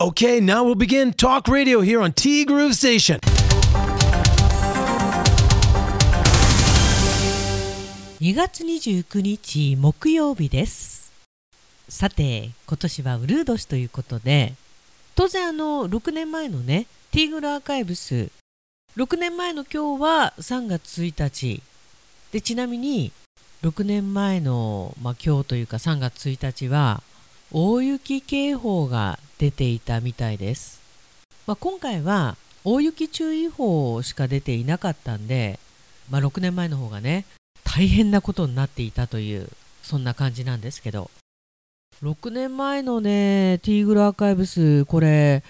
Okay, now we'll begin talk radio here on T Groove Station. 2月29日木曜日です。さて今年はウルー年ということで当然あの6年前のねティーグルアーカイブス。6年前の今日は3月1日。でちなみに6年前の、まあ、今日というか3月1日は大雪警報が出ていたみたいです、まあ、今回は大雪注意報しか出ていなかったんで、まあ、6年前の方がね大変なことになっていたというそんな感じなんですけど。6年前のねティーグルアーカイブスこれ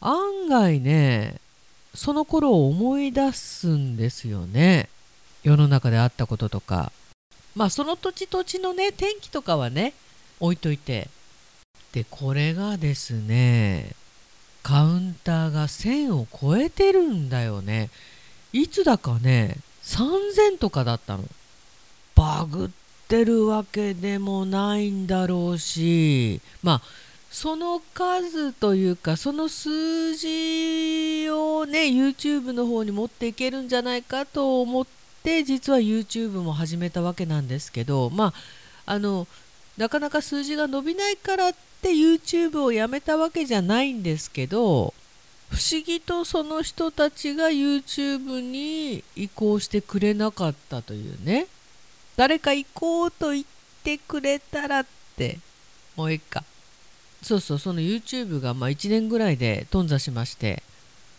案外ねその頃を思い出すんですよね。世の中であったこととか。まあその土地土地のね天気とかはね置いといてでこれがですねカウンターが1000を超えてるんだよね。いつだかね3000とかだったの。バグってるわけでもないんだろうし。まあその数というかその数字をね YouTube の方に持っていけるんじゃないかと思って実は YouTube も始めたわけなんですけどまああのなかなか数字が伸びないからって YouTube をやめたわけじゃないんですけど不思議とその人たちが YouTube に移行してくれなかったというね。誰か行こうと言ってくれたらって。もういいかそうそうその YouTube がまあ1年ぐらいで頓挫しまして。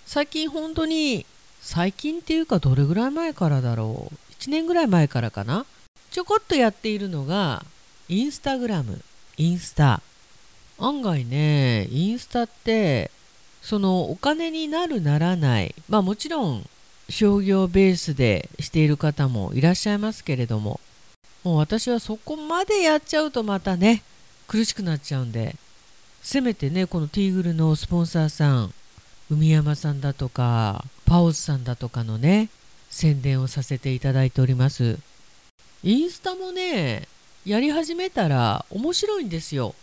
最近本当に最近っていうかどれぐらい前からだろう。1年ぐらい前からかな。ちょこっとやっているのがインスタグラムインスタ案外ねインスタってそのお金になるならない。まあもちろん商業ベースでしている方もいらっしゃいますけれどももう私はそこまでやっちゃうとまたね苦しくなっちゃうんでせめてねこのティーグルのスポンサーさん海山さんだとかパオズさんだとかのね宣伝をさせていただいております。インスタもねやり始めたら面白いんですよ。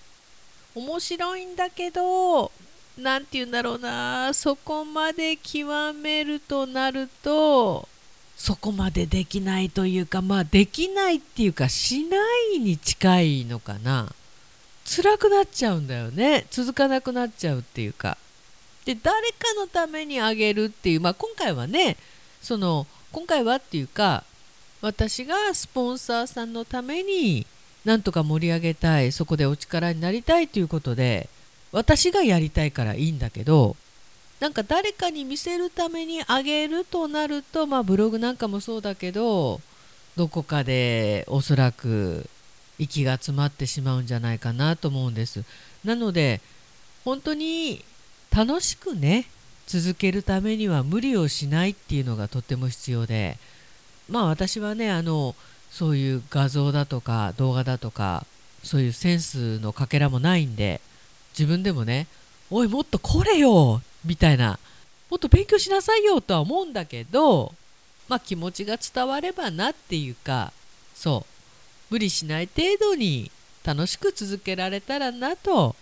面白いんだけど何て言うんだろうなそこまで極めるとなるとそこまでできないというかまあできないっていうかしないに近いのかな。辛くなっちゃうんだよね。続かなくなっちゃうっていうか。で誰かのためにあげるっていうまあ今回はねその今回はっていうか私がスポンサーさんのためになんとか盛り上げたいそこでお力になりたいということで私がやりたいからいいんだけどなんか誰かに見せるためにあげるとなると、まあ、ブログなんかもそうだけどどこかでおそらく息が詰まってしまうんじゃないかなと思うんです。なので本当に楽しくね続けるためには無理をしないっていうのがとっても必要でまあ私はねあのそういう画像だとか動画だとかそういうセンスのかけらもないんで自分でもねおいもっとこれよ！みたいなもっと勉強しなさいよ！とは思うんだけどまあ気持ちが伝わればなっていうかそう。無理しない程度に楽しく続けられたらなと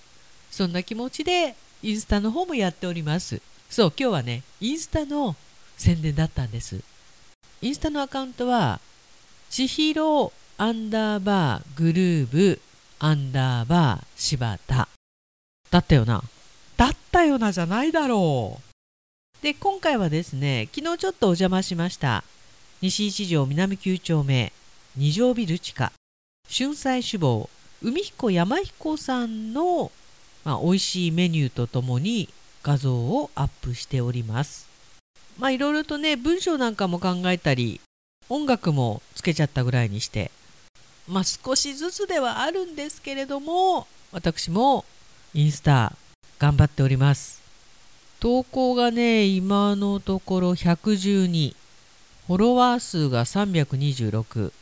そんな気持ちでインスタの方もやっております。そう今日はねインスタの宣伝だったんです。インスタのアカウントは千尋アンダーバーグルーブアンダーバー柴田。だったよな。だったよなじゃないだろう。で今回はですね昨日ちょっとお邪魔しました。西一条南9丁目二条ビル地下春菜志望海彦山彦さんの、まあ、美味しいメニューとともに画像をアップしております。まあいろいろとね文章なんかも考えたり音楽もつけちゃったぐらいにしてまあ少しずつではあるんですけれども私もインスタ頑張っております。投稿がね今のところ112フォロワー数が326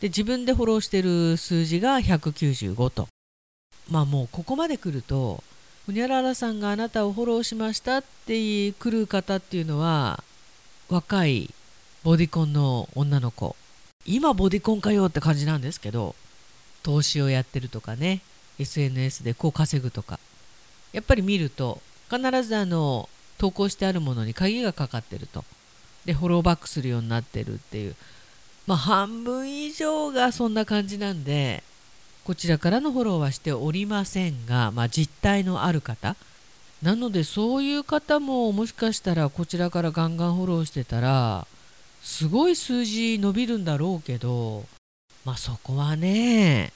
で自分でフォローしてる数字が195と。まあもうここまで来るとほにゃららさんがあなたをフォローしましたって来る方っていうのは若いボディコンの女の子。今ボディコンかよって感じなんですけど投資をやってるとかね SNS でこう稼ぐとか。やっぱり見ると必ずあの投稿してあるものに鍵がかかってると。でフォローバックするようになってるっていう。まあ半分以上がそんな感じなんでこちらからのフォローはしておりませんが、まあ、実態のある方。なのでそういう方ももしかしたらこちらからガンガンフォローしてたらすごい数字伸びるんだろうけどまあそこはね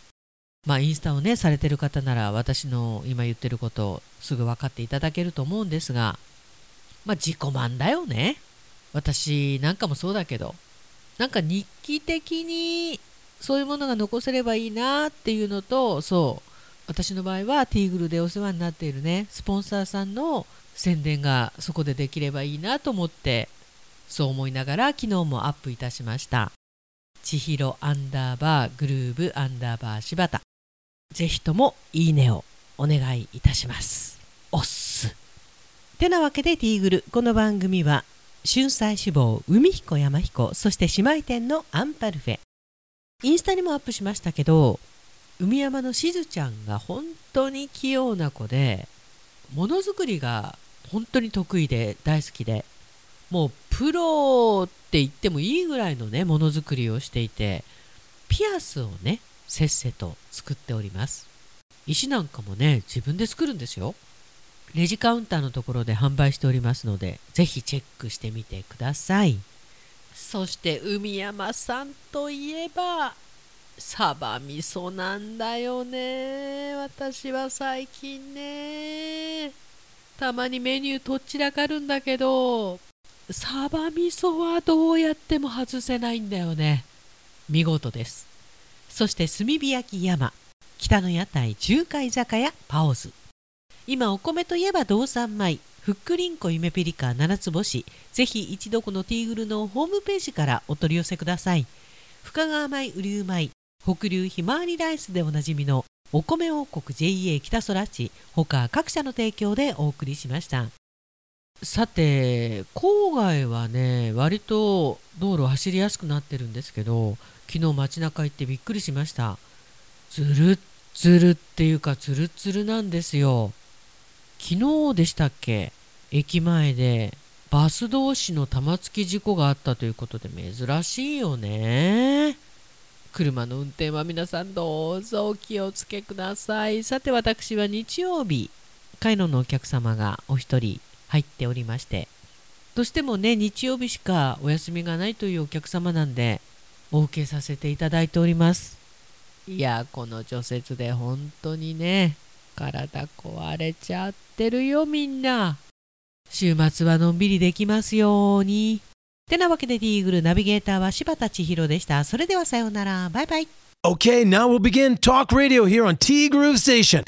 まあインスタをねされてる方なら私の今言ってることすぐ分かっていただけると思うんですがまあ自己満だよね。私なんかもそうだけどなんか日記的にそういうものが残せればいいなっていうのとそう私の場合はティーグルでお世話になっているねスポンサーさんの宣伝がそこでできればいいなと思ってそう思いながら昨日もアップいたしました。千尋アンダーバーグルーブアンダーバー柴田。ぜひともいいねをお願いいたします。おっす。てなわけでティーグル。この番組は春菜志望海彦山彦そして姉妹店のアンパルフェ。インスタにもアップしましたけど海山のしずちゃんが本当に器用な子でものづくりが本当に得意で大好きでもうプロって言ってもいいぐらいのねものづくりをしていてピアスをねせっせと作っております。石なんかもね自分で作るんですよ。レジカウンターのところで販売しておりますのでぜひチェックしてみてください。そして海山さんといえばサバ味噌なんだよね私は最近ね。たまにメニューとっちらかるんだけどサバ味噌はどうやっても外せないんだよね。見事です。そして炭火焼き山。北の屋台中海酒屋パオズ。今お米といえば道産米。ふっくりんこ夢ピリカ七つ星。ぜひ一度このティーグルのホームページからお取り寄せください。深川米雨竜米。北流ひまわりライスでおなじみのお米王国 JA 北空地他各社の提供でお送りしました。さて郊外はね割と道路走りやすくなってるんですけど昨日街中行ってびっくりしました。ずるっずるっていうかつるつるなんですよ。昨日でしたっけ？駅前でバス同士の玉突き事故があったということで珍しいよね。車の運転は皆さんどうぞお気をつけください。さて私は日曜日カイロのお客様がお一人入っておりまして。どうしてもね日曜日しかお休みがないというお客様なんでお受けさせていただいております。いやこの除雪で本当にね体壊れちゃってるよみんな。週末はのんびりできますように。てなわけでディーグルナビゲーターは柴田千尋でした。それではさようなら。バイバイ。OK now we'll begin Talk Radio here on T Groove Station.